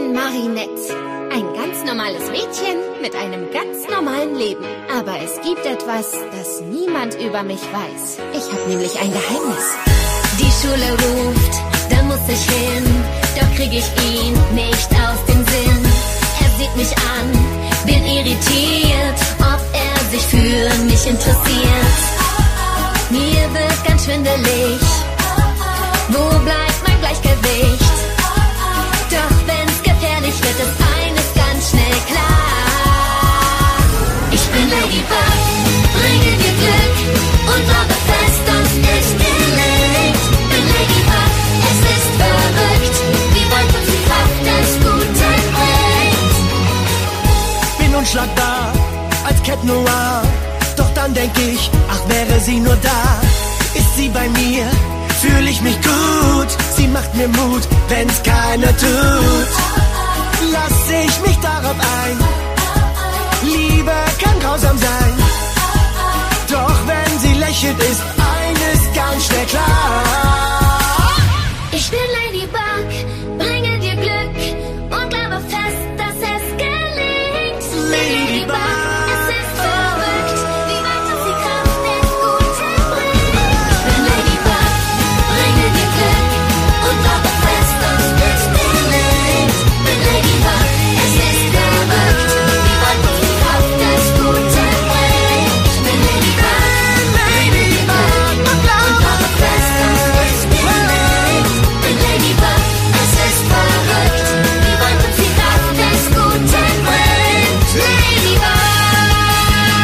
bin Marinette. Ein ganz normales Mädchen mit einem ganz normalen Leben. Aber es gibt etwas, das niemand über mich weiß. Ich habe nämlich ein Geheimnis. Die Schule ruft, da muss ich hin. Doch krieg ich ihn nicht aus dem Sinn. Er sieht mich an, bin irritiert, ob er sich für mich interessiert. Mir wird ganz schwindelig. Ich bin Ladybug, bringe dir Glück und glaube fest, das ist gelegt. Bin Ladybug, es ist verrückt, wie weit uns die Kraft des Guten bringt. Bin unschlagbar als Cat Noir. Doch dann denk ich, ach wäre sie nur da. Ist sie bei mir, fühl ich mich gut. Sie macht mir Mut, wenn's keiner tut. Lass ich mich darauf ein. 잠잠